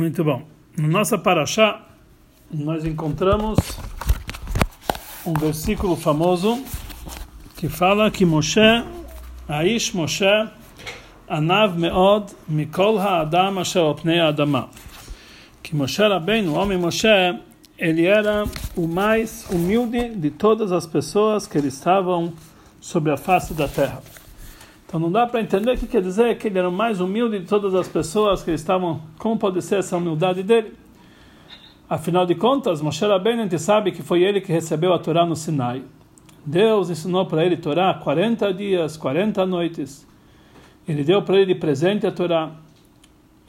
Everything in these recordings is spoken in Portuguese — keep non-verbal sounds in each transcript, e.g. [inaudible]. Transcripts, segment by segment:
Muito bom. Na nossa paraxá, nós encontramos um versículo famoso que fala que Moshe, Aish Moshe, Anav Meod, Mikol Ha'adam Asher Opnei Adama. Que Moshe Rabbeinu, o homem Moshe, ele era o mais humilde de todas as pessoas que estavam sobre a face da terra. Então não dá para entender o que quer dizer que ele era o mais humilde de todas as pessoas que estavam. Como pode ser essa humildade dele? Afinal de contas, Moshe Rabbeinu, a gente sabe que foi ele que recebeu a Torá no Sinai. Deus ensinou para ele Torá 40 dias, 40 noites. Ele deu para ele de presente a Torá.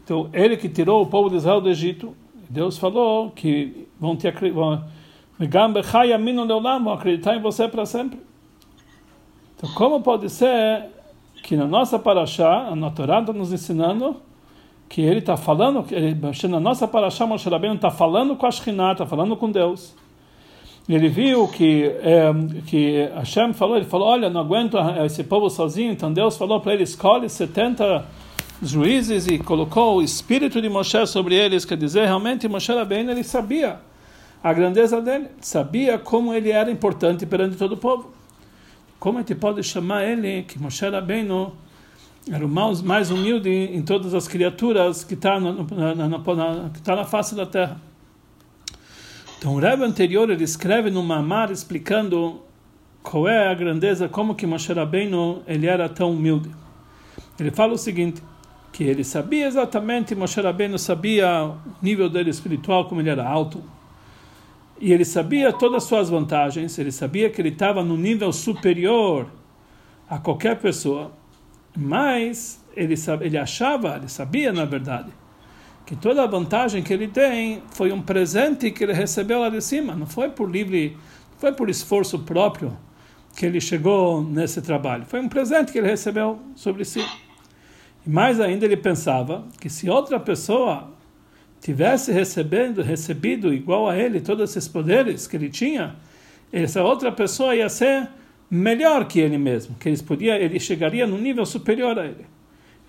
Então, ele que tirou o povo de Israel do Egito, Deus falou que vão te vão acreditar em você para sempre. Então, como pode ser que na nossa paraxá, na Torá está nos ensinando que ele está falando, ele, na nossa paraxá, Moshe Rabbeinu está falando com a Shekhinah, está falando com Deus. Ele viu que é, que Hashem falou, ele falou, olha, não aguento esse povo sozinho, então Deus falou para ele, escolhe 70 juízes e colocou o espírito de Moshe sobre eles, quer dizer, realmente Moshe Rabbeinu, ele sabia a grandeza dele, sabia como ele era importante perante todo o povo. Como a gente pode chamar ele, que Moshe Rabbeinu era o mais, mais humilde em todas as criaturas que está na, na, na, tá na face da terra? Então o Rebbe anterior ele escreve no Mamar explicando qual é a grandeza, como que Moshe Rabbeinu ele era tão humilde. Ele fala o seguinte, que ele sabia exatamente, Moshe Rabbeinu sabia o nível dele espiritual, como ele era alto, e ele sabia todas as suas vantagens, ele sabia que ele estava no nível superior a qualquer pessoa, mas ele, ele achava, ele sabia na verdade, que toda a vantagem que ele tem foi um presente que ele recebeu lá de cima, não foi por livre, não foi por esforço próprio que ele chegou nesse trabalho, foi um presente que ele recebeu sobre si. E mais ainda ele pensava que se outra pessoa tivesse recebendo, recebido igual a ele todos esses poderes que ele tinha, essa outra pessoa ia ser melhor que ele mesmo, que ele podia, ele chegaria no nível superior a ele.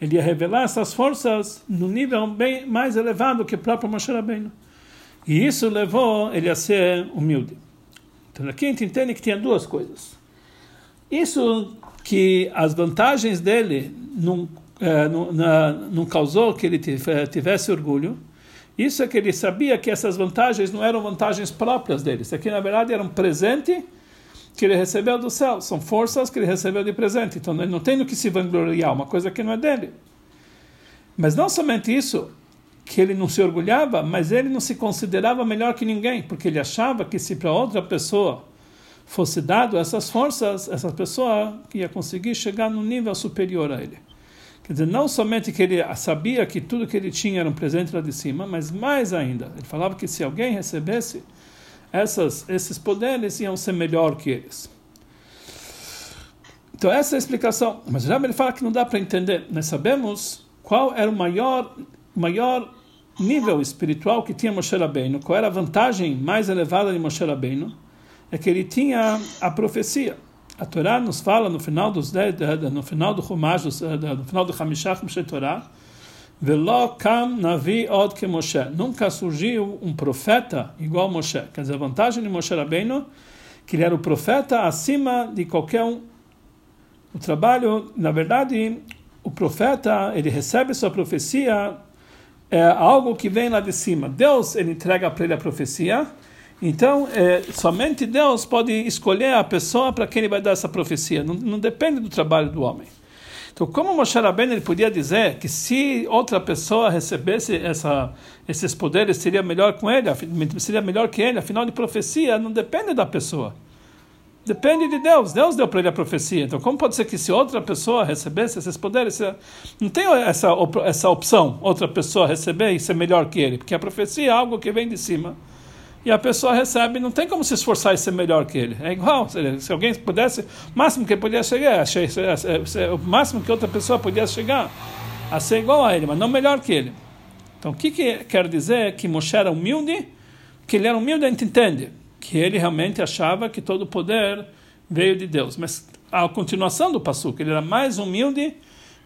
Ele ia revelar essas forças no nível bem mais elevado que o próprio Moshe Rabbeinu. E isso levou ele a ser humilde. Então aqui a gente entende que tinha duas coisas. Isso que as vantagens dele não, eh, não, não causou que ele tivesse orgulho, isso é que ele sabia que essas vantagens não eram vantagens próprias dele. Isso aqui, na verdade, era um presente que ele recebeu do céu. São forças que ele recebeu de presente. Então, ele não tem no que se vangloriar, uma coisa que não é dele. Mas não somente isso, que ele não se orgulhava, mas ele não se considerava melhor que ninguém, porque ele achava que se para outra pessoa fosse dado essas forças, essa pessoa ia conseguir chegar num nível superior a ele. Quer dizer, não somente que ele sabia que tudo que ele tinha era um presente lá de cima, mas mais ainda, ele falava que se alguém recebesse essas, esses poderes, iam ser melhor que eles. Então, essa é a explicação. Mas já ele fala que não dá para entender. Nós sabemos qual era o maior, maior nível espiritual que tinha Moshe Rabbeinu, qual era a vantagem mais elevada de Moshe Rabbeinu, é que ele tinha a profecia. A Torá nos fala no final dos no final do Chumash, no final do Hamishach Moshe Torá, Velo kam navi od que Moshe. Nunca surgiu um profeta igual Moshe. Quer dizer, a vantagem de Moshe Rabbeinu que ele era o profeta acima de qualquer um. O trabalho, na verdade, o profeta, ele recebe sua profecia, é algo que vem lá de cima. Deus, ele entrega para ele a profecia, então, é, somente Deus pode escolher a pessoa para quem ele vai dar essa profecia. Não, não depende do trabalho do homem. Então, como Moshe Rabbeinu ele podia dizer que se outra pessoa recebesse essa, esses poderes seria melhor com ele, seria melhor que ele? Afinal de profecia não depende da pessoa. Depende de Deus. Deus deu para ele a profecia. Então, como pode ser que se outra pessoa recebesse esses poderes, não tem essa, essa opção, outra pessoa receber e ser melhor que ele? Porque a profecia é algo que vem de cima e a pessoa recebe, não tem como se esforçar e ser melhor que ele. É igual, se alguém pudesse, o máximo que ele podia chegar, o máximo que outra pessoa podia chegar a ser igual a ele, mas não melhor que ele. Então, o que, que quer dizer que Moshe era humilde? Que ele era humilde, a gente entende. Que ele realmente achava que todo o poder veio de Deus. Mas a continuação do passo, ele era mais humilde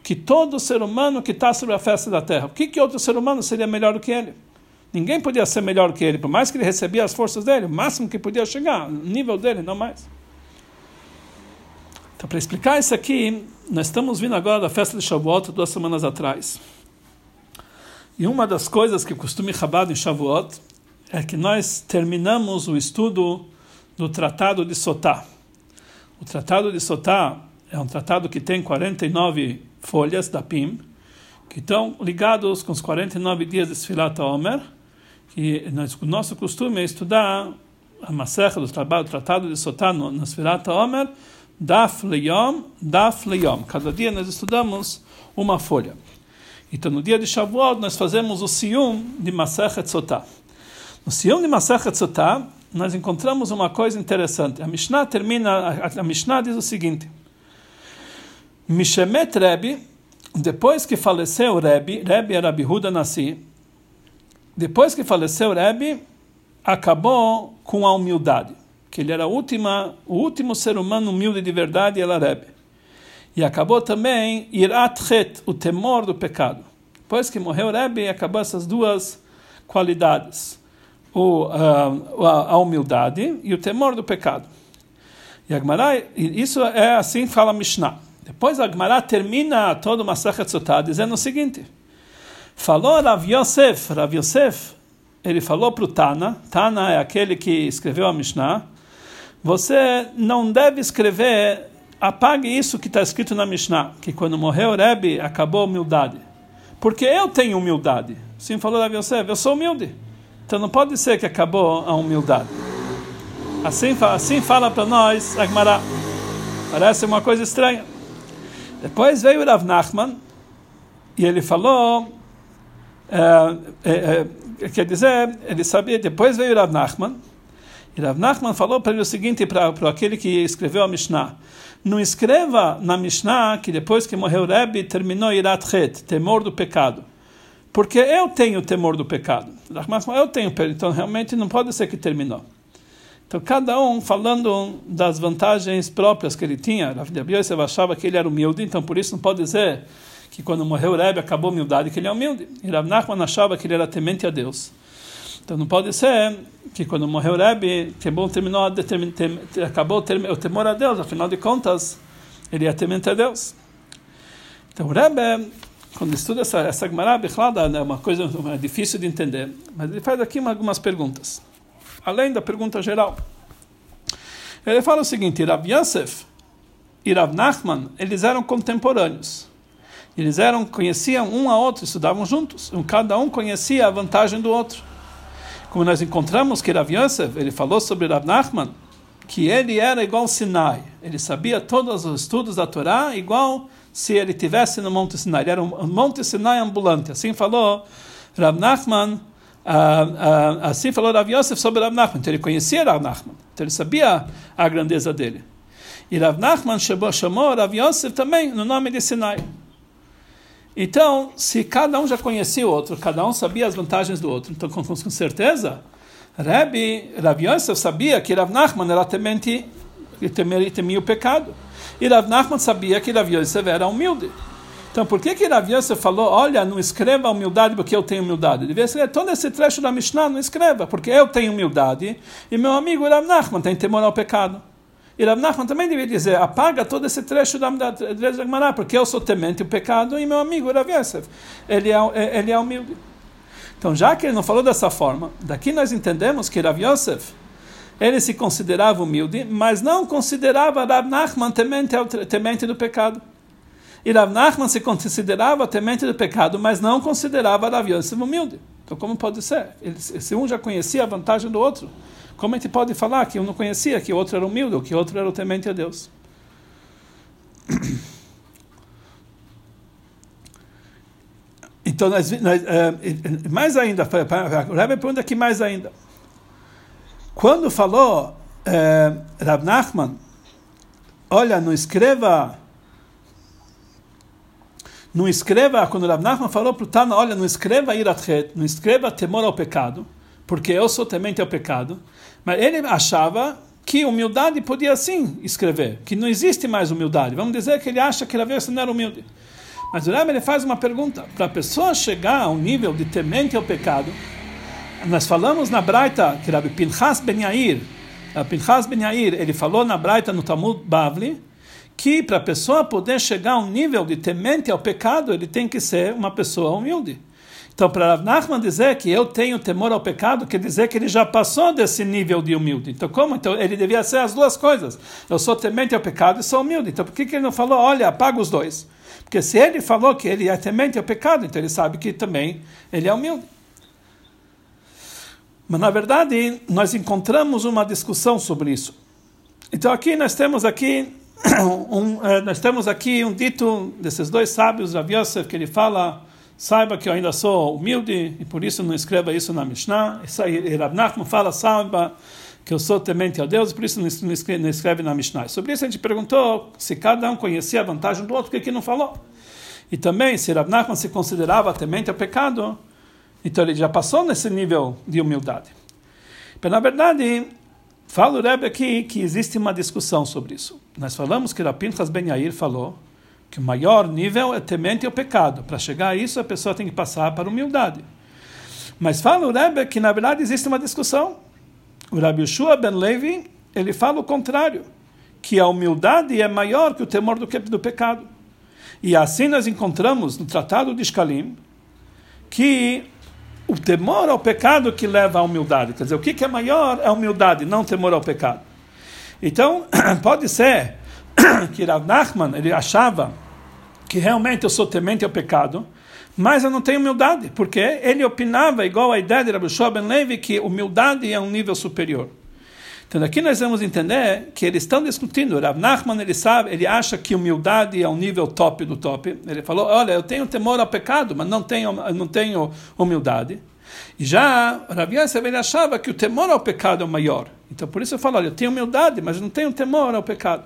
que todo ser humano que está sobre a festa da terra, o que, que outro ser humano seria melhor do que ele? Ninguém podia ser melhor que ele, por mais que ele recebia as forças dele, o máximo que podia chegar, nível dele, não mais. Então, para explicar isso aqui, nós estamos vindo agora da festa de Shavuot, duas semanas atrás. E uma das coisas que costuma Chabad em Shavuot é que nós terminamos o estudo do Tratado de Sotá. O Tratado de Sotá é um tratado que tem 49 folhas da PIM, que estão ligados com os 49 dias de Sfilat Omer, que nós, o nosso costume é estudar a Maserha do trabalho, o Tratado de Sotá no, no Sfilat Omer, Daf Leyom, Daf Leyom. Cada dia nós estudamos uma folha. Então, no dia de Shavuot, nós fazemos o Siyum de Masechet Sotá. No Siyum de Masechet Sotá, nós encontramos uma coisa interessante. A Mishnah termina, a, a Mishnah diz o seguinte: Mishemet Rebbe, depois que faleceu Rebbe, Rebbe era Bihuda Nassi, depois que faleceu Rebbe, acabou com a humildade que ele era última, o último ser humano humilde de verdade, era Rebbe. E acabou também Irat Het, o temor do pecado. Depois que morreu Rebbe, acabou essas duas qualidades. O, uh, a humildade e o temor do pecado. E Agmará, isso é assim fala Mishnah. Depois Agmará termina toda uma Masachet Sotah dizendo o seguinte: Falou Rav Yosef, Rav Yosef, ele falou para o Tana, Tana é aquele que escreveu a Mishnah, você não deve escrever, apague isso que está escrito na Mishnah, que quando morreu Rebbe, acabou a humildade. Porque eu tenho humildade. Sim, falou Rav Yosef, eu sou humilde. Então não pode ser que acabou a humildade. Assim, assim fala para nós Agmará. Parece uma coisa estranha. Depois veio Rav Nachman e ele falou, é, é, é, quer dizer, ele sabia, depois veio Rav Nachman e Rav Nachman falou para ele o seguinte, para aquele que escreveu a Mishnah. Não escreva na Mishnah que depois que morreu Rebbe, terminou Irat Het, temor do pecado. Porque eu tenho temor do pecado. Eu tenho, então realmente não pode ser que terminou. Então, cada um falando das vantagens próprias que ele tinha. Rav Yosef achava que ele era humilde, então por isso não pode dizer que quando morreu Rebbe acabou a humildade, que ele é humilde. E Rav Nachman achava que ele era temente a Deus. Então não pode ser que quando morreu Rebbe, que bom terminou, tem, acabou o temor a Deus, afinal de contas, ele é temente a Deus. Então Rebbe, quando estuda essa, essa Gemara, é uma coisa é difícil de entender, mas ele faz aqui algumas perguntas, além da pergunta geral. Ele fala o seguinte, Rav Yosef e Rav Nachman, eles eram contemporâneos. Eles eram, conheciam um a outro, estudavam juntos. Cada um conhecia a vantagem do outro como nós encontramos que Rav Yosef, ele falou sobre Rav Nachman, que ele era igual Sinai. Ele sabia todos os estudos da Torá igual se ele tivesse no Monte Sinai. Ele era um Monte Sinai ambulante. Assim falou Rav Nachman, uh, uh, assim falou Rav Yosef sobre Rav Nachman. Então ele conhecia Rav Nachman. Então ele sabia a grandeza dele. E Rav Nachman chamou, chamou Rav Yosef também no nome de Sinai. Então, se cada um já conhecia o outro, cada um sabia as vantagens do outro, então com, com certeza, Rebbe, Rav Yosef sabia que Rav Nachman era temente, temia, temia o pecado. E Rav Nachman sabia que Rav Yosef era humilde. Então, por que que Rav Yosef falou, olha, não escreva humildade porque eu tenho humildade? Devia ser todo esse trecho da Mishnah, não escreva, porque eu tenho humildade e meu amigo Rav Nachman tem temor ao pecado. E Rav Nachman também devia dizer, apaga todo esse trecho da, da, Gemara, porque eu sou temente o pecado e meu amigo Rav Yosef, ele é, é, ele é humilde. Então, já que ele não falou dessa forma, daqui nós entendemos que Rav Yosef, ele se considerava humilde, mas não considerava Rav Nachman temente, temente do pecado. E Rav Nachman se considerava temente do pecado, mas não considerava Rav Yosef humilde. Então, como pode ser? Ele, se um já conhecia a vantagem do outro, como a gente pode falar que um não conhecia, que o outro era humilde, ou que o outro era o temente a Deus? [coughs] Então, nós, nós, é, mais ainda, o Rebbe pergunta aqui mais ainda. Quando falou é, Rav Nachman, olha, não escreva, não escreva, quando Rav Nachman falou para o Tana, olha, não escreva iratchet, não escreva temor ao pecado, porque eu sou temente ao pecado. Mas ele achava que humildade podia sim escrever, que não existe mais humildade. Vamos dizer que ele acha que Rav Yosef não era humilde. Mas o Rebbe ele faz uma pergunta. Para a pessoa chegar a um nível de temente ao pecado, nós falamos na Braita que Rabbi Pinchas Ben Yair, Pinchas Ben Yair, ele falou na Braita no Talmud Bavli, que para a pessoa poder chegar a um nível de temente ao pecado, ele tem que ser uma pessoa humilde. Então, para Rav Nachman dizer que eu tenho temor ao pecado, quer dizer que ele já passou desse nível de humilde. Então, como? Então, ele devia ser as duas coisas. Eu sou temente ao pecado e sou humilde. Então, por que, que ele não falou, olha, apaga os dois? Porque se ele falou que ele é temente ao pecado, então ele sabe que também ele é humilde. Mas, na verdade, nós encontramos uma discussão sobre isso. Então, aqui nós temos aqui [coughs] um, eh, nós temos aqui um dito desses dois sábios, Rav Yosef, que ele fala Saiba que eu ainda sou humilde e por isso não escreva isso na Mishnah. E Rav Nachman fala, saiba que eu sou temente a Deus, por isso não escreve, não escreve na Mishnah. Sobre isso a gente perguntou se cada um conhecia a vantagem do outro, por que não falou? E também, se Rav Nachman se considerava temente ao pecado, então ele já passou nesse nível de humildade. Mas, na verdade, fala o Rebbe aqui que existe uma discussão sobre isso. Nós falamos que Rav Pinchas Ben Yair falou que o maior nível é temente ao pecado. Para chegar a isso, a pessoa tem que passar para a humildade. Mas fala o Rebbe que, na verdade, existe uma discussão. O Rabbi Yeshua ben Levi, ele fala o contrário, que a humildade é maior que o temor do, do pecado. E assim nós encontramos no Tratado de Shkalim que o temor ao pecado que leva à humildade. Quer dizer, o que é maior é a humildade, não o temor ao pecado. Então, [clears throat] pode ser [clears throat] que Rav Nachman ele achava que realmente eu sou temente ao pecado, mas eu não tenho humildade, porque ele opinava igual a ideia de Rabbi Ben Levi que humildade é um nível superior. Então aqui nós vamos entender que eles estão discutindo. Rav Nachman ele sabe, ele acha que humildade é um nível top do top. Ele falou: olha, eu tenho temor ao pecado, mas não tenho não tenho humildade. E já Rav Yosef ele achava que o temor ao pecado é o maior. Então por isso eu falo: olha, eu tenho humildade, mas não tenho temor ao pecado.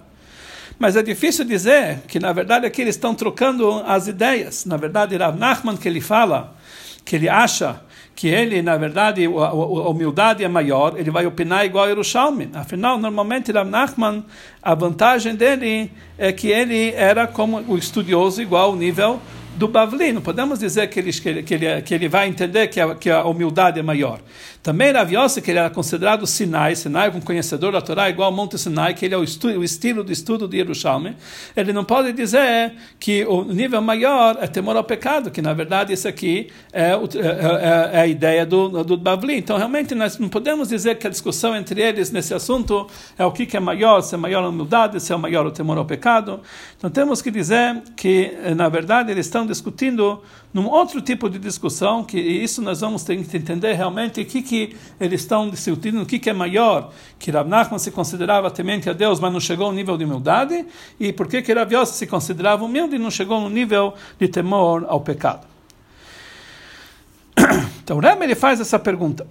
Mas é difícil dizer que, na verdade, aqui eles estão trocando as ideias. Na verdade, Rav Nachman, que ele fala, que ele acha que ele, na verdade, a, humildade é maior, ele vai opinar igual a Yerushalmi. Afinal, normalmente, Rav Nachman, a vantagem dele é que ele era como o estudioso igual ao nível do Bavli. Não podemos dizer que ele, que ele, que ele, vai entender que a, que a humildade é maior. Também Rav Yossi, que ele era considerado Sinai, Sinai, um conhecedor da Torá, igual ao Monte Sinai, que ele é o, estu, o estilo do estudo de Yerushalmi, ele não pode dizer que o nível maior é temor ao pecado, que na verdade isso aqui é, é, é, é a ideia do, do Bavli. Então, realmente, nós não podemos dizer que a discussão entre eles nesse assunto é o que, que é maior, se é maior a humildade, se é maior o temor ao pecado. Então, temos que dizer que, na verdade, eles estão discutindo num outro tipo de discussão, que isso nós vamos ter que entender realmente o que, que eles estão discutindo, o que, que é maior, que Rav Nachman se considerava temente a Deus, mas não chegou ao nível de humildade, e por que que Rav Yossi se considerava humilde e não chegou no nível de temor ao pecado. [coughs] Então o Rebbe ele faz essa pergunta.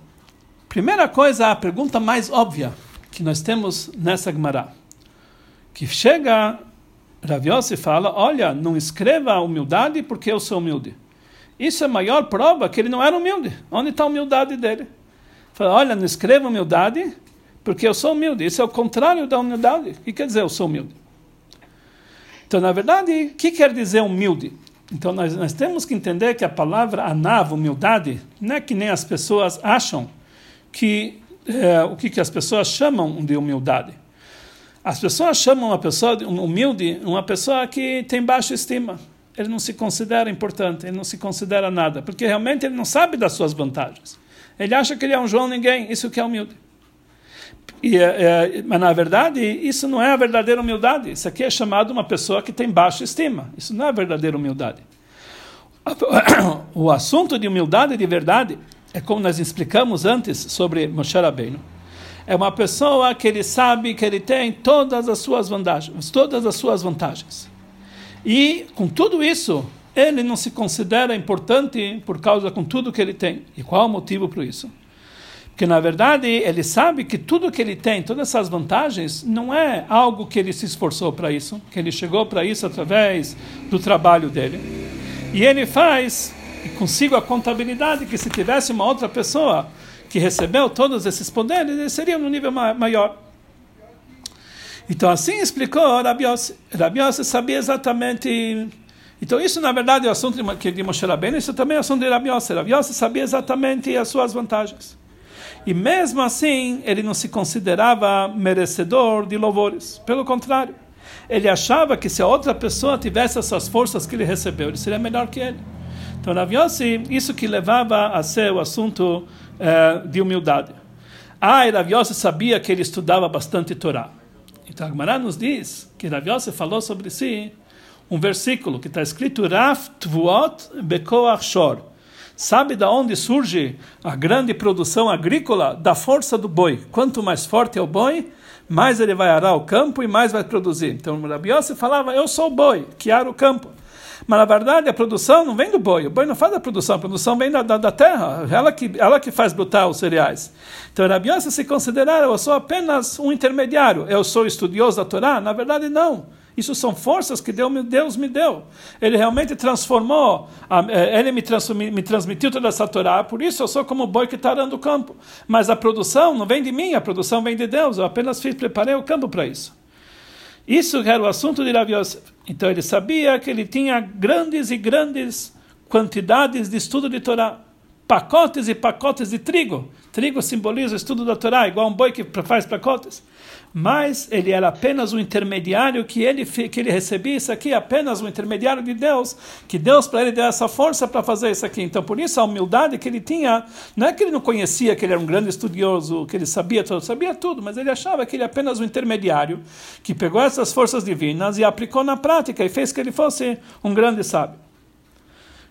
Primeira coisa, a pergunta mais óbvia que nós temos nessa Gemara, que chega Rav Yossi fala, olha, não escreva a humildade porque eu sou humilde. Isso é a maior prova que ele não era humilde. Onde está a humildade dele? Fala, olha, não escreva humildade, porque eu sou humilde. Isso é o contrário da humildade. O que quer dizer eu sou humilde? Então, na verdade, o que quer dizer humilde? Então, nós, nós temos que entender que a palavra anav, humildade, não é que nem as pessoas acham que é, o que, que as pessoas chamam de humildade. As pessoas chamam uma pessoa humilde uma pessoa que tem baixa estima ele não se considera importante, ele não se considera nada, porque realmente ele não sabe das suas vantagens. Ele acha que ele é um João ninguém, isso que é humilde. E, é, é, mas na verdade, isso não é a verdadeira humildade. Isso aqui é chamado uma pessoa que tem baixa estima. Isso não é a verdadeira humildade. [coughs] O assunto de humildade de verdade é como nós explicamos antes sobre Moshe Rabbeinu. É uma pessoa que ele sabe que ele tem todas as suas vantagens, todas as suas vantagens. E com tudo isso, ele não se considera importante por causa com tudo que ele tem. E qual o motivo para isso? Porque na verdade ele sabe que tudo que ele tem, todas essas vantagens, não é algo que ele se esforçou para isso, que ele chegou para isso através do trabalho dele. E ele faz consigo a contabilidade que se tivesse uma outra pessoa que recebeu todos esses poderes, ele seria no nível maior. Então assim explicou Rabi Yossi. Sabia exatamente Então isso, na verdade, é o assunto de, de Moshe Rabbeinu, isso também é o assunto de Rabi Yossi. Rabi Yossi sabia exatamente as suas vantagens. E mesmo assim, ele não se considerava merecedor de louvores. Pelo contrário, ele achava que se a outra pessoa tivesse essas forças que ele recebeu, ele seria melhor que ele. Então, Rabi Yossi, isso que levava a ser o assunto eh, de humildade. Ah, e Rabi Yossi sabia que ele estudava bastante Torá. Então, a Gemara nos diz que Rabi Yossi falou sobre si um versículo que está escrito Raf Tvuot Bekoach Shor. Sabe da onde surge a grande produção agrícola? Da força do boi. Quanto mais forte é o boi, mais ele vai arar o campo e mais vai produzir. Então, Rabi falava, eu sou o boi, que ara o campo. Mas, na verdade, a produção não vem do boi. O boi não faz a produção, a produção vem da, da, da terra. Ela que, ela que faz brotar os cereais. Então, Rabi Yossi se considerar, eu sou apenas um intermediário. Eu sou estudioso da Torá? Na verdade, não. Isso são forças que Deus me deu. Ele realmente transformou, eh, ele me, me transmitiu toda essa Torá, por isso eu sou como o boi que está arando o campo. Mas a produção não vem de mim, a produção vem de Deus. Eu apenas fiz, preparei o campo para isso. Isso era o assunto de Rav Yosef. Então ele sabia que ele tinha grandes e grandes quantidades de estudo de Torá. Pacotes e pacotes de trigo. Trigo simboliza o estudo da Torá, igual um boi que faz pacotes mas ele era apenas um intermediário que ele que ele recebia isso aqui, apenas um intermediário de Deus, que Deus para ele deu essa força para fazer isso aqui. Então, por isso a humildade que ele tinha, não é que ele não conhecia que ele era um grande estudioso, que ele sabia tudo, sabia tudo, mas ele achava que ele era apenas um intermediário que pegou essas forças divinas e aplicou na prática e fez que ele fosse um grande sábio.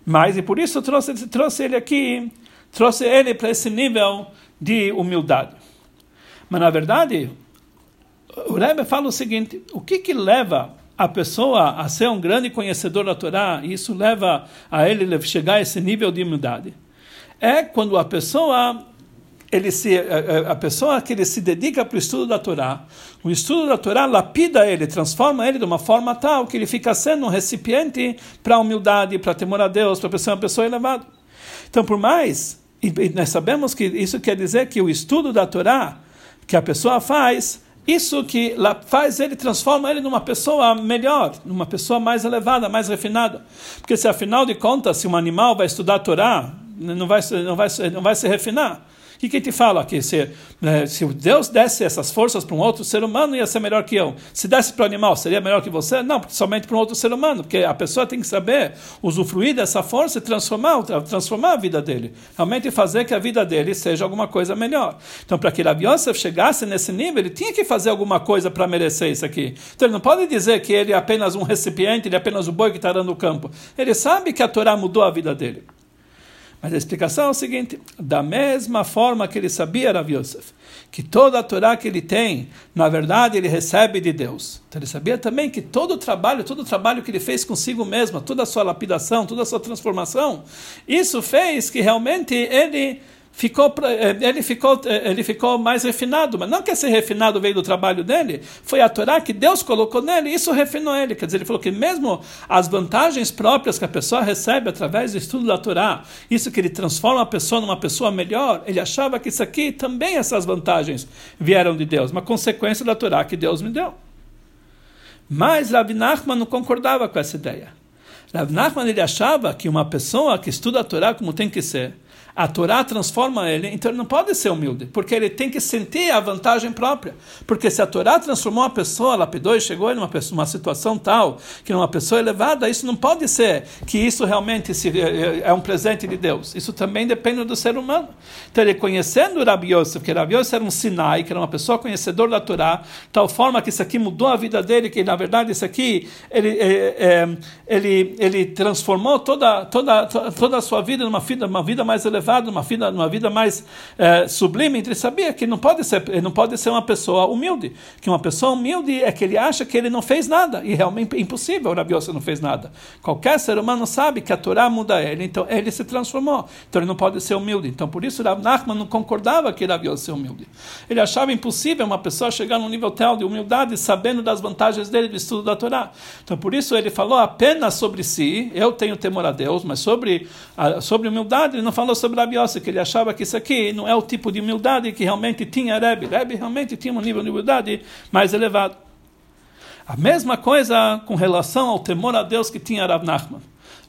Mas e por isso trouxe trouxe ele aqui, trouxe ele para esse nível de humildade. Mas na verdade, o Rebbe fala o seguinte: o que que leva a pessoa a ser um grande conhecedor da Torá, e isso leva a ele chegar a esse nível de humildade? É quando a pessoa ele se, a pessoa que ele se dedica para o estudo da Torá, o estudo da Torá lapida ele, transforma ele de uma forma tal que ele fica sendo um recipiente para a humildade, para temor a Deus, para ser uma pessoa elevada. Então, por mais, e nós sabemos que isso quer dizer que o estudo da Torá que a pessoa faz isso que faz ele, transforma ele numa pessoa melhor, numa pessoa mais elevada, mais refinada. Porque se afinal de contas, se um animal vai estudar a Torá, não vai, não vai, não vai se refinar. O que, que te fala aqui? Se, né, se Deus desse essas forças para um outro ser humano, ia ser melhor que eu. Se desse para o animal, seria melhor que você? Não, somente para um outro ser humano, porque a pessoa tem que saber usufruir dessa força e transformar, transformar a vida dele. Realmente fazer que a vida dele seja alguma coisa melhor. Então, para que Rabi Yosef chegasse nesse nível, ele tinha que fazer alguma coisa para merecer isso aqui. Então, ele não pode dizer que ele é apenas um recipiente, ele é apenas o boi que está dando o campo. Ele sabe que a Torá mudou a vida dele. Mas a explicação é o seguinte: da mesma forma que ele sabia, Rav Yosef, que toda a Torá que ele tem, na verdade, ele recebe de Deus. Então ele sabia também que todo o trabalho, todo o trabalho que ele fez consigo mesmo, toda a sua lapidação, toda a sua transformação, isso fez que realmente ele ficou, eh, ele, ficou, eh, ele ficou mais refinado, mas não que esse refinado veio do trabalho dele, foi a Torá que Deus colocou nele, isso refinou ele. Quer dizer, ele falou que mesmo as vantagens próprias que a pessoa recebe através do estudo da Torá, isso que ele transforma a pessoa numa pessoa melhor, ele achava que isso aqui também, essas vantagens vieram de Deus, uma consequência da Torá que Deus me deu. Mas Rav Nachman não concordava com essa ideia. Rav Nachman ele achava que uma pessoa que estuda a Torá como tem que ser, a Torá transforma ele, então ele não pode ser humilde, porque ele tem que sentir a vantagem própria. Porque se a Torá transformou uma pessoa, lapidou e chegou em uma, uma situação tal, que uma pessoa elevada, isso não pode ser que isso realmente se, é, é, é um presente de Deus. Isso também depende do ser humano. Então ele conhecendo Rabi Yosef, que Rabi Yosef era um Sinai, que era uma pessoa conhecedora da Torá, tal forma que isso aqui mudou a vida dele, que na verdade isso aqui, ele, é, é, ele, ele transformou toda, toda, toda a sua vida numa vida, uma vida mais elevada elevado, uma vida, uma vida mais é, sublime, ele sabia que não pode ser, não pode ser uma pessoa humilde, que uma pessoa humilde é que ele acha que ele não fez nada, e realmente é impossível, o Rabi não fez nada. Qualquer ser humano sabe que a Torá muda ele, então ele se transformou, então ele não pode ser humilde. Então por isso Rav Nachman não concordava que Rabi ser humilde. Ele achava impossível uma pessoa chegar num nível tal de humildade, sabendo das vantagens dele do estudo da Torá. Então por isso ele falou apenas sobre si, eu tenho temor a Deus, mas sobre, sobre humildade ele não falou sobre Rabi Yossi, que ele achava que isso aqui não é o tipo de humildade que realmente tinha Rebbe. Rebbe realmente tinha um nível de humildade mais elevado. A mesma coisa com relação ao temor a Deus que tinha Rav Nachman.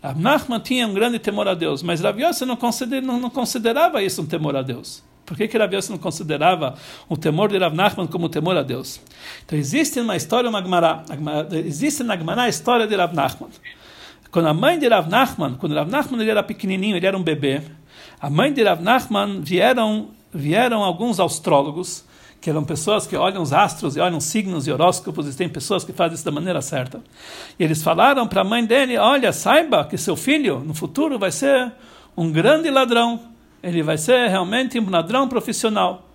Rav Nachman tinha um grande temor a Deus, mas Rav Yossi não, consider, não, não considerava isso um temor a Deus. Por que, que Rav Yossi não considerava o temor de Rav Nachman como temor a Deus? Então existe uma história, uma Gemara, existe na Gemara a história de Rav Nachman. Quando a mãe de Rav Nachman, quando Rav Nachman ele era pequenininho, ele era um bebê, a mãe de Rav Nachman vieram, vieram alguns astrólogos que eram pessoas que olham os astros e olham signos e horóscopos, e tem pessoas que fazem isso da maneira certa. E eles falaram para a mãe dele: Olha, saiba que seu filho no futuro vai ser um grande ladrão, ele vai ser realmente um ladrão profissional.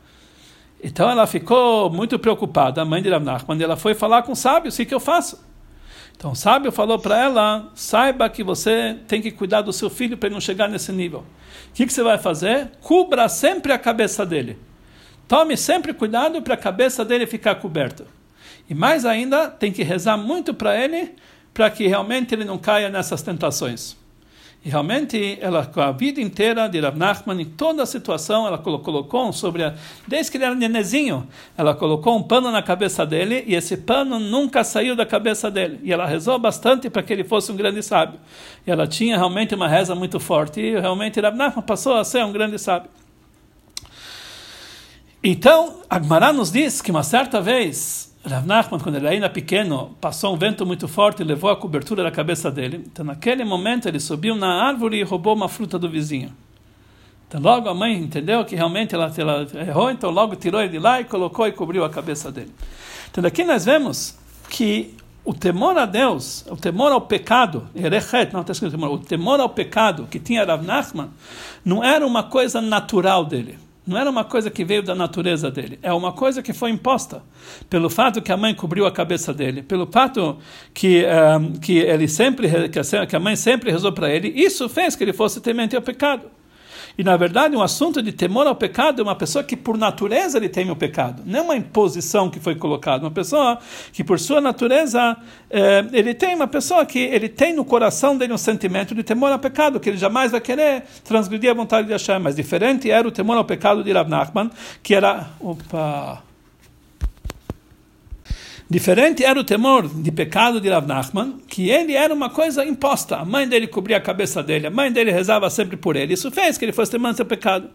Então ela ficou muito preocupada, a mãe de Rav Nachman, ela foi falar com o sábio: O que, que eu faço? Então o sábio falou para ela: Saiba que você tem que cuidar do seu filho para ele não chegar nesse nível. O que, que você vai fazer? Cubra sempre a cabeça dele. Tome sempre cuidado para a cabeça dele ficar coberta. E mais ainda, tem que rezar muito para ele, para que realmente ele não caia nessas tentações. E realmente, ela, com a vida inteira de Rav Nachman, em toda a situação, ela colocou sobre, a, desde que ele era nenezinho, ela colocou um pano na cabeça dele, e esse pano nunca saiu da cabeça dele. E ela rezou bastante para que ele fosse um grande sábio. E ela tinha realmente uma reza muito forte, e realmente Rav Nachman passou a ser um grande sábio. Então, Agmará nos diz que uma certa vez, Rav Nachman, quando ele ainda pequeno, passou um vento muito forte e levou a cobertura da cabeça dele. Então, naquele momento, ele subiu na árvore e roubou uma fruta do vizinho. Então, logo a mãe entendeu que realmente ela, ela errou, então logo tirou ele de lá e colocou e cobriu a cabeça dele. Então, daqui nós vemos que o temor a Deus, o temor ao pecado, não está escrito temor, o temor ao pecado que tinha Rav Nachman, não era uma coisa natural dele. Não era uma coisa que veio da natureza dele, é uma coisa que foi imposta pelo fato que a mãe cobriu a cabeça dele, pelo fato que um, eh, que ele sempre que a mãe sempre rezou para ele. Isso fez que ele fosse temente ao pecado. E na verdade, um assunto de temor ao pecado é uma pessoa que por natureza ele teme o pecado, não é uma imposição que foi colocada. Uma pessoa que por sua natureza eh, ele tem uma pessoa que ele tem no coração dele um sentimento de temor ao pecado, que ele jamais vai querer transgredir a vontade de Hashem. Mas diferente era o temor ao pecado de Rav Nachman, que era opa Diferente era o temor de pecado de Rav Nachman, que ele era uma coisa imposta. A mãe dele cobria a cabeça dele, a mãe dele rezava sempre por ele. Isso fez que ele fosse temendo seu pecado.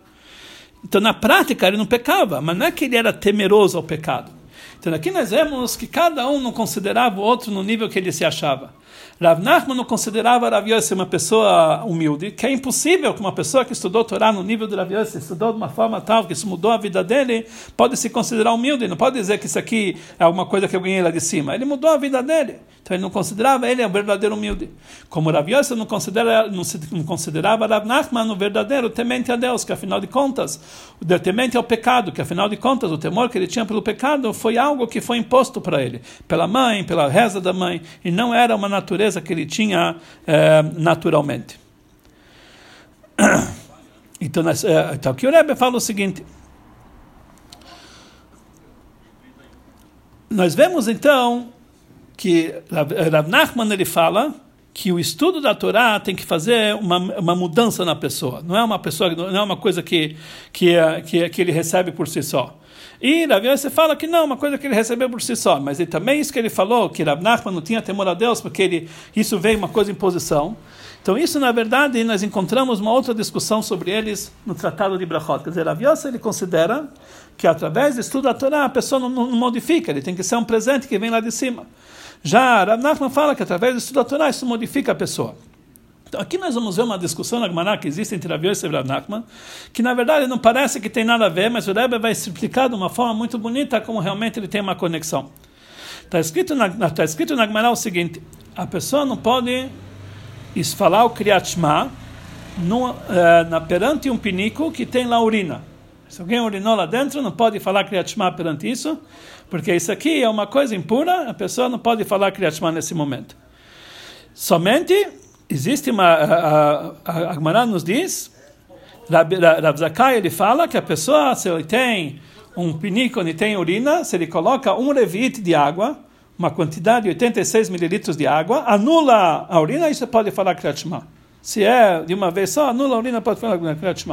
Então, na prática, ele não pecava, mas não é que ele era temeroso ao pecado. Então, aqui nós vemos que cada um não considerava o outro no nível que ele se achava. Rav Nachman considerava Rav Yossi uma pessoa humilde, que é impossível que uma pessoa que estudou Torá no nível de Rav Yossi, estudou de uma forma tal que isso mudou a vida dele, pode se considerar humilde, não pode dizer que isso aqui é alguma coisa que eu ganhei lá de cima. Ele mudou a vida dele. Então ele não considerava ele um verdadeiro humilde. Como Rav Yossi não, considera, não, se, não considerava Rav Nachman um verdadeiro temente a Deus, que afinal de contas, o temente ao pecado, que afinal de contas o temor que ele tinha pelo pecado foi algo que foi imposto para ele, pela mãe, pela reza da mãe, e não era uma natureza que ele tinha é, naturalmente. [clears throat] Então, é, então, aqui o Rebbe fala o seguinte. Nós vemos então que Rav Nachman ele fala que o estudo da Torá tem que fazer uma, uma mudança na pessoa. Não é uma pessoa, não é uma coisa que que, que, que ele recebe por si só. E Rav fala que não, uma coisa que ele recebeu por si só. Mas ele, também isso que ele falou, que Rav Nachman não tinha temor a Deus, porque ele, isso veio uma coisa em posição. Então isso, na verdade, nós encontramos uma outra discussão sobre eles no Tratado de Brachot. Quer dizer, Rav ele considera que através do estudo da Torá a pessoa não, não, modifica, ele tem que ser um presente que vem lá de cima. Já Rav Nachman fala que através do estudo da Torá isso modifica a pessoa. Então, aqui nós vamos ver uma discussão na Gemara que existe entre Rav Yosef e Rav Nachman, que na verdade não parece que tem nada a ver, mas o Rebbe vai explicar de uma forma muito bonita como realmente ele tem uma conexão. Está escrito na, tá escrito na Gemara o seguinte, a pessoa não pode falar o Kriyat Shema no, uh, na, perante um pinico que tem lá urina. Se alguém urinou lá dentro, não pode falar Kriyat Shema perante isso, porque isso aqui é uma coisa impura, a pessoa não pode falar Kriyat Shema nesse momento. Somente existe uma. A, a, a nos diz, Rav Zakai ele fala que a pessoa, se ele tem um pinico e tem urina, se ele coloca um revite de água, uma quantidade de 86 mililitros de água, anula a urina e você pode falar Kriyat. Se é de uma vez só, anula a urina, pode falar Kriyat.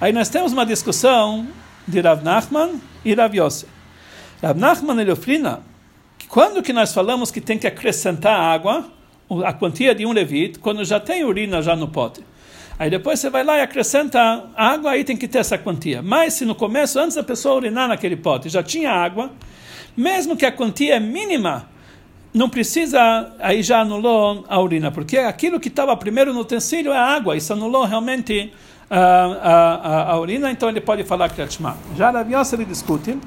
Aí nós temos uma discussão de Rav Nachman e Rav Yosef. Rav Nachman ele opina Quando que nós falamos que tem que acrescentar água, a quantia de um levite, quando já tem urina já no pote? Aí depois você vai lá e acrescenta água, aí tem que ter essa quantia. Mas se no começo, antes da pessoa urinar naquele pote, já tinha água, mesmo que a quantia é mínima, não precisa, aí já anulou a urina, porque aquilo que estava primeiro no utensílio é água, isso anulou realmente a, a, a, a urina, então ele pode falar Kriyat Shema. Já Rav Yossi, ele discute,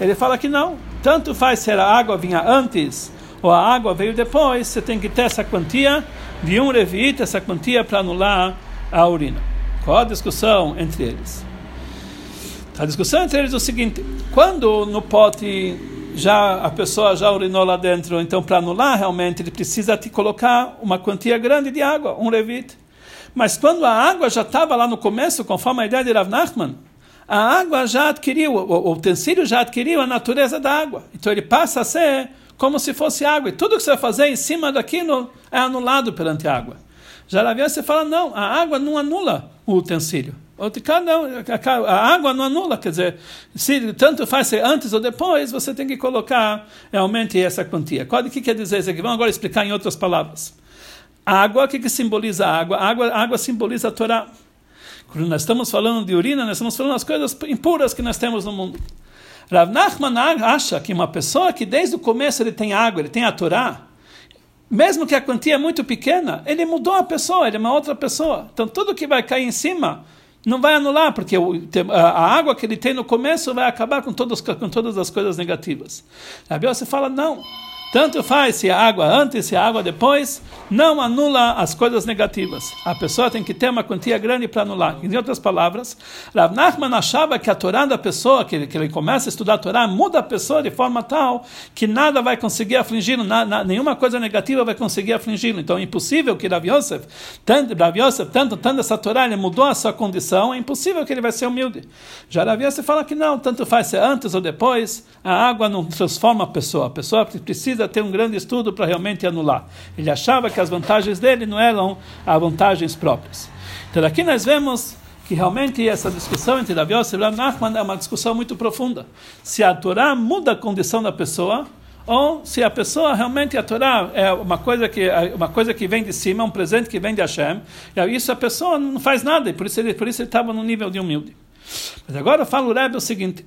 ele fala que não, tanto faz se a água vinha antes ou a água veio depois, você tem que ter essa quantia de um revite, essa quantia para anular a urina. Qual a discussão entre eles? A discussão entre eles é o seguinte: quando no pote já a pessoa já urinou lá dentro, então para anular realmente ele precisa te colocar uma quantia grande de água, um levite. Mas quando a água já estava lá no começo, conforme a ideia de Rav Nachman, a água já adquiriu, o, utensílio já adquiriu a natureza da água. Então ele passa a ser como se fosse água. E tudo que você vai fazer em cima daquilo é anulado perante a água. Já na você fala, não, a água não anula o utensílio. A água não anula, quer dizer, se tanto faz ser antes ou depois, você tem que colocar realmente essa quantia. O que quer dizer isso aqui? Vamos agora explicar em outras palavras. Água, o que, que simboliza a água? A água, a água simboliza a Torá. Quando nós estamos falando de urina, nós estamos falando das coisas impuras que nós temos no mundo. Rav Nachman acha que uma pessoa que desde o começo ele tem água, ele tem a Torá, mesmo que a quantia é muito pequena, ele mudou a pessoa, ele é uma outra pessoa. Então tudo que vai cair em cima não vai anular, porque a água que ele tem no começo vai acabar com, todos, com todas as coisas negativas. A Bíblia fala, não. Tanto faz se a água antes, se a água depois, não anula as coisas negativas. A pessoa tem que ter uma quantia grande para anular. Em outras palavras, Rav Nachman achava que a Torá da pessoa, que ele, que ele começa a estudar a Torá, muda a pessoa de forma tal que nada vai conseguir afligi-lo, nenhuma coisa negativa vai conseguir afligi-lo. Então é impossível que Rav Yosef, tanto, Rav Yosef, tanto, tanto essa Torá, ele mudou a sua condição, é impossível que ele vai ser humilde. Já Rav Yosef fala que não, tanto faz ser antes ou depois, a água não transforma a pessoa. A pessoa precisa precisa ter um grande estudo para realmente anular. Ele achava que as vantagens dele não eram as vantagens próprias. Então aqui nós vemos que realmente essa discussão entre Davi e Rav Nachman é uma discussão muito profunda. Se a Torá muda a condição da pessoa, ou se a pessoa realmente a Torá é uma coisa que uma coisa que vem de cima, um presente que vem de Hashem, e isso a pessoa não faz nada, e por isso ele por isso ele estava no nível de humilde. Mas agora eu falo o Rebbe o seguinte: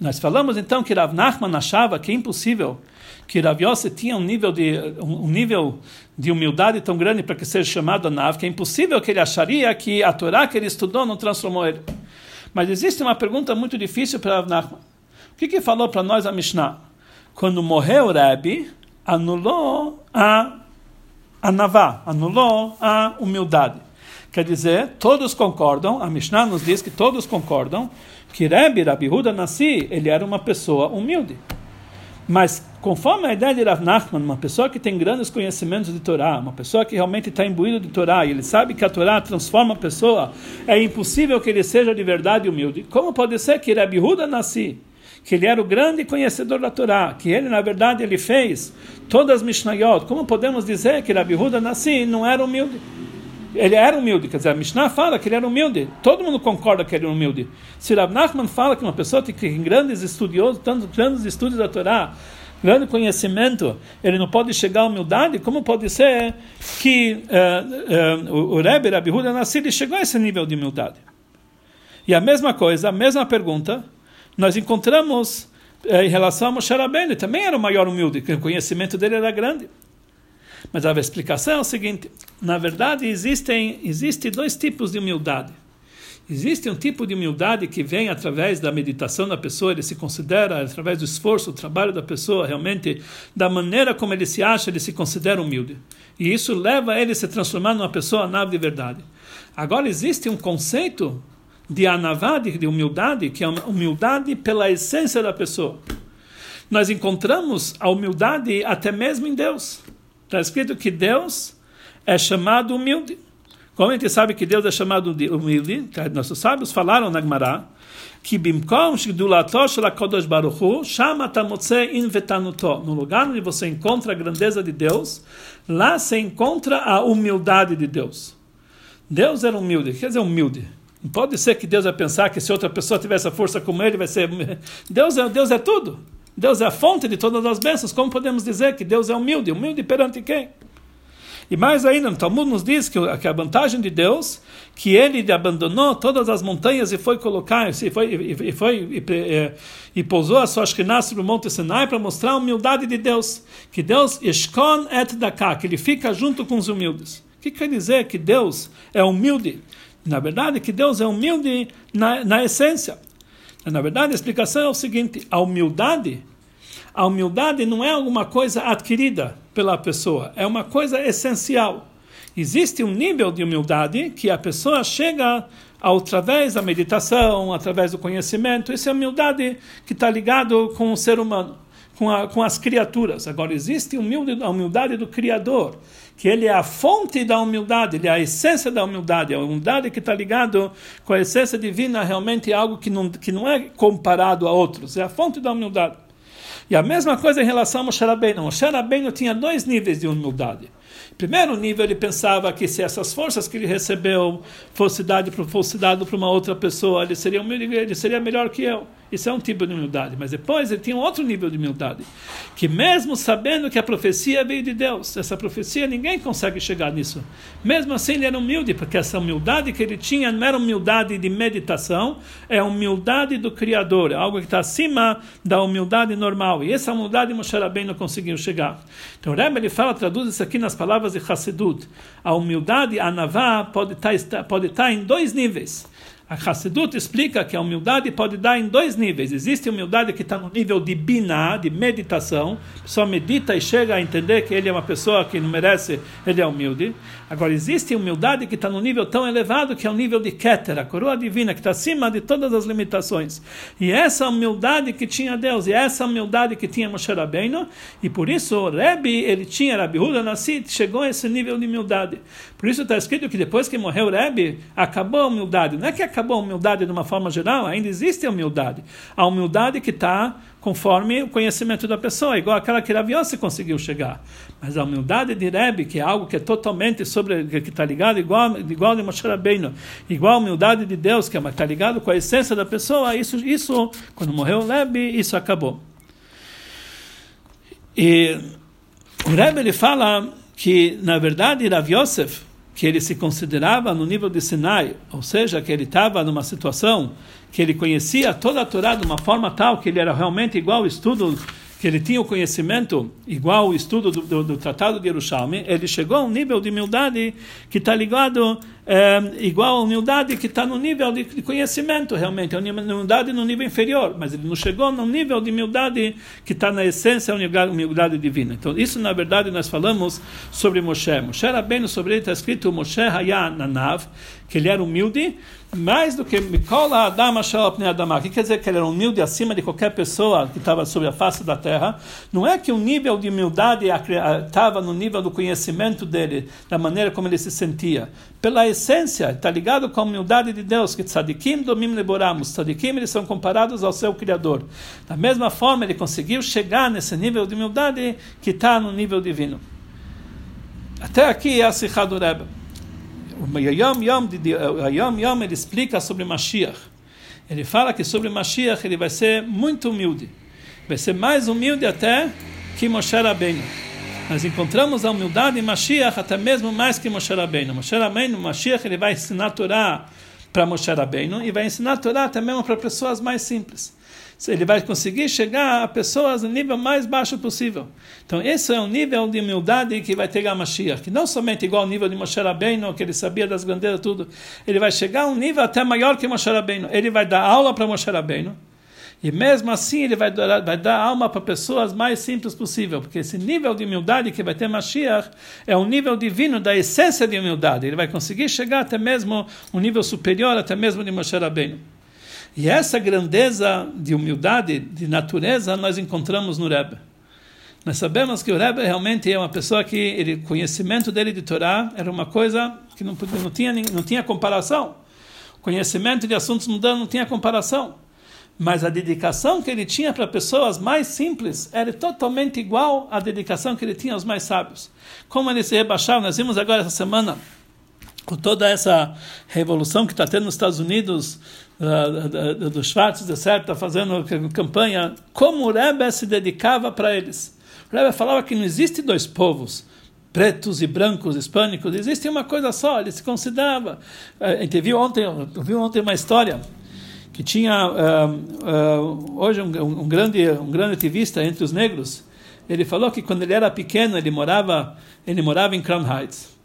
nós falamos então que Rav Nachman achava que é impossível que Rav Yosef tinha um nível de um nível de humildade tão grande para que seja chamado Nav, que é impossível que ele acharia que a Torá que ele estudou não transformou ele. Mas existe uma pergunta muito difícil para Rav Nachman. O que, que falou para nós a Mishnah? Quando morreu o Rebbe, anulou a, a Navá, anulou a humildade. Quer dizer, todos concordam, a Mishnah nos diz que todos concordam que Rebbe, Rabi Huda Nassi, ele era uma pessoa humilde. Mas, conforme a ideia de Rav Nachman, uma pessoa que tem grandes conhecimentos de Torá, uma pessoa que realmente está imbuído de Torá, e ele sabe que a Torá transforma a pessoa, é impossível que ele seja de verdade humilde. Como pode ser que Rabi Huda Nassi, que ele era o grande conhecedor da Torá, que ele, na verdade, ele fez todas as Mishnayot, como podemos dizer que Rabi Huda Nassi não era humilde? Ele era humilde, quer dizer, a Mishnah fala que ele era humilde, todo mundo concorda que ele era humilde. Se Rav Nachman fala que uma pessoa que tem grandes estudiosos, tantos grandes estudos da Torá, grande conhecimento, ele não pode chegar à humildade, como pode ser que uh, uh, o Rebbe, Rabi Huda Nassir, chegou a esse nível de humildade? E a mesma coisa, a mesma pergunta, nós encontramos uh, em relação a Moshe Rabbeinu, também era o maior humilde, o conhecimento dele era grande. Mas a explicação é o seguinte: na verdade, existem, existem dois tipos de humildade. Existe um tipo de humildade que vem através da meditação da pessoa, ele se considera, através do esforço, do trabalho da pessoa, realmente, da maneira como ele se acha, ele se considera humilde. E isso leva ele a se transformar numa pessoa nave de verdade. Agora, existe um conceito de anavá, de humildade, que é uma humildade pela essência da pessoa. Nós encontramos a humildade até mesmo em Deus. Está escrito que Deus é chamado humilde. Como a gente sabe que Deus é chamado humilde, nossos sábios falaram na Gemara, que bimkom shigdulato shel Baruch Hu, tamotze. No lugar onde você encontra a grandeza de Deus, lá se encontra a humildade de Deus. Deus era humilde. Quer dizer humilde? Não pode ser que Deus vai pensar que se outra pessoa tivesse a força como ele, vai ser... Deus é, Deus é tudo. Deus é a fonte de todas as bênçãos. Como podemos dizer que Deus é humilde? Humilde perante quem? E mais ainda, no Talmud nos diz que, a vantagem de Deus, que ele abandonou todas as montanhas e foi colocar, e foi, e, foi e, e, e pousou a sua Shekhinah sobre o Monte Sinai para mostrar a humildade de Deus. Que Deus, Eshkon et Daka, que ele fica junto com os humildes. O que quer dizer que Deus é humilde? Na verdade, que Deus é humilde na, na essência. Na verdade, a explicação é o seguinte: a humildade, a humildade não é alguma coisa adquirida pela pessoa, é uma coisa essencial. Existe um nível de humildade que a pessoa chega através da meditação, através do conhecimento. Isso é humildade que está ligado com o ser humano, com, a, com as criaturas. Agora, existe a humildade do Criador, que ele é a fonte da humildade, ele é a essência da humildade. A humildade que está ligado com a essência divina realmente é algo que não, que não é comparado a outros, é a fonte da humildade. E a mesma coisa em relação a Moshe Rabbeinu. Moshe tinha dois níveis de humildade. Primeiro nível, ele pensava que se essas forças que ele recebeu fosse dado, fosse para uma outra pessoa, ele seria, ele seria melhor que eu. Isso é um tipo de humildade. Mas depois ele tinha um outro nível de humildade. Que mesmo sabendo que a profecia veio de Deus, essa profecia ninguém consegue chegar nisso. Mesmo assim ele era humilde, porque essa humildade que ele tinha não era humildade de meditação, é humildade do Criador, é algo que está acima da humildade normal. E essa humildade Moshe Rabbeinu conseguiu chegar. Então Rebbe ele fala, traduz isso aqui nas palavras de Hassidut. A humildade, a Navá, pode estar, tá, pode estar tá em dois níveis. A Hassidut explica que a humildade pode dar em dois níveis. Existe humildade que está no nível de bina, de meditação. A pessoa medita e chega a entender que ele é uma pessoa que não merece, ele é humilde. Agora, existe humildade que está no nível tão elevado que é o nível de Keter, a coroa divina, que está acima de todas as limitações. E essa humildade que tinha Deus, e essa humildade que tinha Moshe Rabbeinu, e por isso o Rebbe, ele tinha, Rabbi Huda Nassit, chegou a esse nível de humildade. Por isso está escrito que depois que morreu o Rebbe, acabou a humildade. Não é que acabou a humildade de uma forma geral, ainda existe a humildade. A humildade que está conforme o conhecimento da pessoa, igual aquela que Rav Yossi conseguiu chegar. Mas a humildade de Rebbe, que é algo que é totalmente sobre, que está ligado igual, igual de Moshe Rabbeinu, igual a humildade de Deus, que está ligado com a essência da pessoa, isso, isso quando morreu Rebbe, isso acabou. E o Rebbe ele fala que, na verdade, Rav Yosef, que ele se considerava no nível de Sinai, ou seja, que ele estava numa situação que ele conhecia toda a Torá de uma forma tal que ele era realmente igual ao estudo que ele tinha o conhecimento igual ao estudo do, do, do Tratado de Yerushalmi, ele chegou a um nível de humildade que está ligado é, igual à humildade que está no nível de, conhecimento, realmente, é uma humildade no nível inferior, mas ele não chegou no nível de humildade que está na essência, a humildade divina. Então, isso, na verdade, nós falamos sobre Moshe. Moshe era bem sobre ele, está escrito Moshe Hayananav, que ele era humilde, mais do que Mikola Adama Adama. O que quer dizer que ele era humilde acima de qualquer pessoa que estava sobre a face da terra? Não é que o nível de humildade estava no nível do conhecimento dele, da maneira como ele se sentia. Pela essência, está ligado com a humildade de Deus, que tzadikim domim leboramos. Tzadikim eles são comparados ao seu Criador. Da mesma forma, ele conseguiu chegar nesse nível de humildade que está no nível divino. Até aqui é a Sikha do Rebbe o Yom Yom, Yom Yom ele explica sobre Mashiach. Ele fala que sobre Mashiach ele vai ser muito humilde. Vai ser mais humilde até que Moshe Rabbeinu. Nós encontramos a humildade em Mashiach até mesmo mais que Moshe Rabbeinu. Moshe Rabbeinu, Mashiach, ele vai ensinar a Torá para Moshe Rabbeinu e vai ensinar a Torá até mesmo para pessoas mais simples ele vai conseguir chegar a pessoas no nível mais baixo possível. Então, esse é um nível de humildade que vai ter a Mashiach, que não somente igual ao nível de Moshe Rabbeinu, que ele sabia das grandezas tudo, ele vai chegar a um nível até maior que Moshe Rabbeinu. Ele vai dar aula para Moshe Rabbeinu, e mesmo assim ele vai dar, vai dar alma para pessoas mais simples possível, porque esse nível de humildade que vai ter Mashiach é um nível divino da essência de humildade. Ele vai conseguir chegar até mesmo um nível superior, até mesmo de Moshe Rabbeinu. E essa grandeza de humildade, de natureza, nós encontramos no Rebbe. Nós sabemos que o Rebbe realmente é uma pessoa que ele, o conhecimento dele de Torá era uma coisa que não, não, tinha, não tinha comparação. Conhecimento de assuntos mundanos não tinha comparação. Mas a dedicação que ele tinha para pessoas mais simples era totalmente igual à dedicação que ele tinha aos mais sábios. Como ele se rebaixava, nós vimos agora essa semana com toda essa revolução que está tendo nos Estados Unidos uh, do Schwarz Deserto, está fazendo campanha, como o Rebbe se dedicava para eles. O Rebbe falava que não existe dois povos, pretos e brancos hispânicos, existe uma coisa só, ele se considerava. A gente viu ontem, viu ontem uma história que tinha uh, uh, hoje um, um, grande um grande ativista entre os negros ele falou que quando ele era pequeno ele morava ele morava em Crown Heights.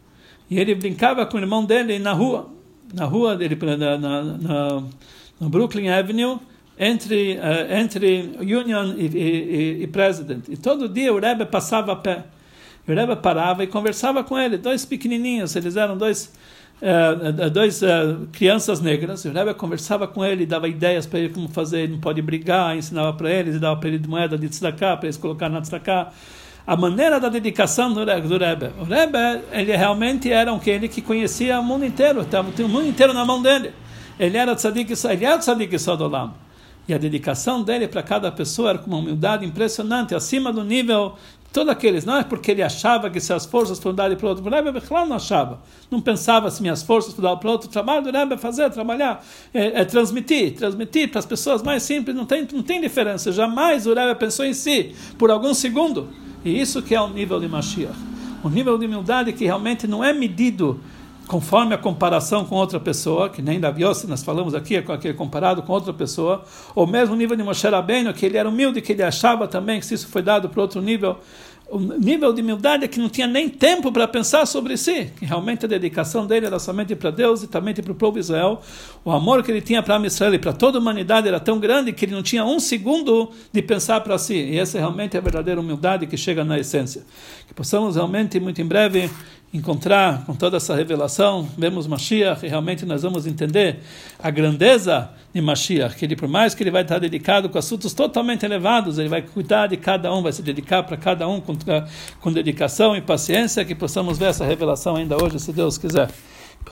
E ele brincava com o irmão dele na rua na rua dele na, na, na no Brooklyn Avenue entre uh, entre Union e, e, e, President. E todo dia o Rebbe passava a pé. O Rebbe parava e conversava com ele dois pequenininhos eles eram dois uh, dois uh, crianças negras. O Rebbe conversava com ele, dava ideias para ele como fazer, não pode brigar, ensinava para eles, dava para ele de moeda de tzedakah, para eles colocar na tzedakah. A maneira da dedicação do, do Rebbe. O Rebbe, ele realmente era aquele que conhecia o mundo inteiro, tinha o mundo inteiro na mão dele. Ele era tzadik, ele era tzadik Sodolam. E a dedicação dele para cada pessoa era com uma humildade impressionante, acima do nível Todos aqueles, não é porque ele achava que se as forças foram dadas para outro, o Rebbe não achava, não pensava se minhas forças foram dadas para outro, o trabalho do Rebbe é fazer, trabalhar, é, é, transmitir, transmitir para as pessoas mais simples, não tem, não tem diferença, jamais o Rebbe pensou em si, por algum segundo, e isso que é o nível de Mashiach, o nível de humildade que realmente não é medido conforme a comparação com outra pessoa, que nem Davi Yossi, nós falamos aqui, é comparado com outra pessoa, ou mesmo o nível de Moshe Rabbeinu, que ele era humilde, que ele achava também que se isso foi dado para outro nível, o nível de humildade é que não tinha nem tempo para pensar sobre si, que realmente a dedicação dele era somente para Deus e também para o povo Israel. O amor que ele tinha para Israel e para toda a humanidade era tão grande que ele não tinha um segundo de pensar para si. E essa realmente é a verdadeira humildade que chega na essência. Que possamos realmente, muito em breve, encontrar com toda essa revelação, vemos Mashiach e realmente nós vamos entender a grandeza de Mashiach, que ele, por mais que ele vai estar dedicado com assuntos totalmente elevados, ele vai cuidar de cada um, vai se dedicar para cada um com, com dedicação e paciência, que possamos ver essa revelação ainda hoje, se Deus quiser.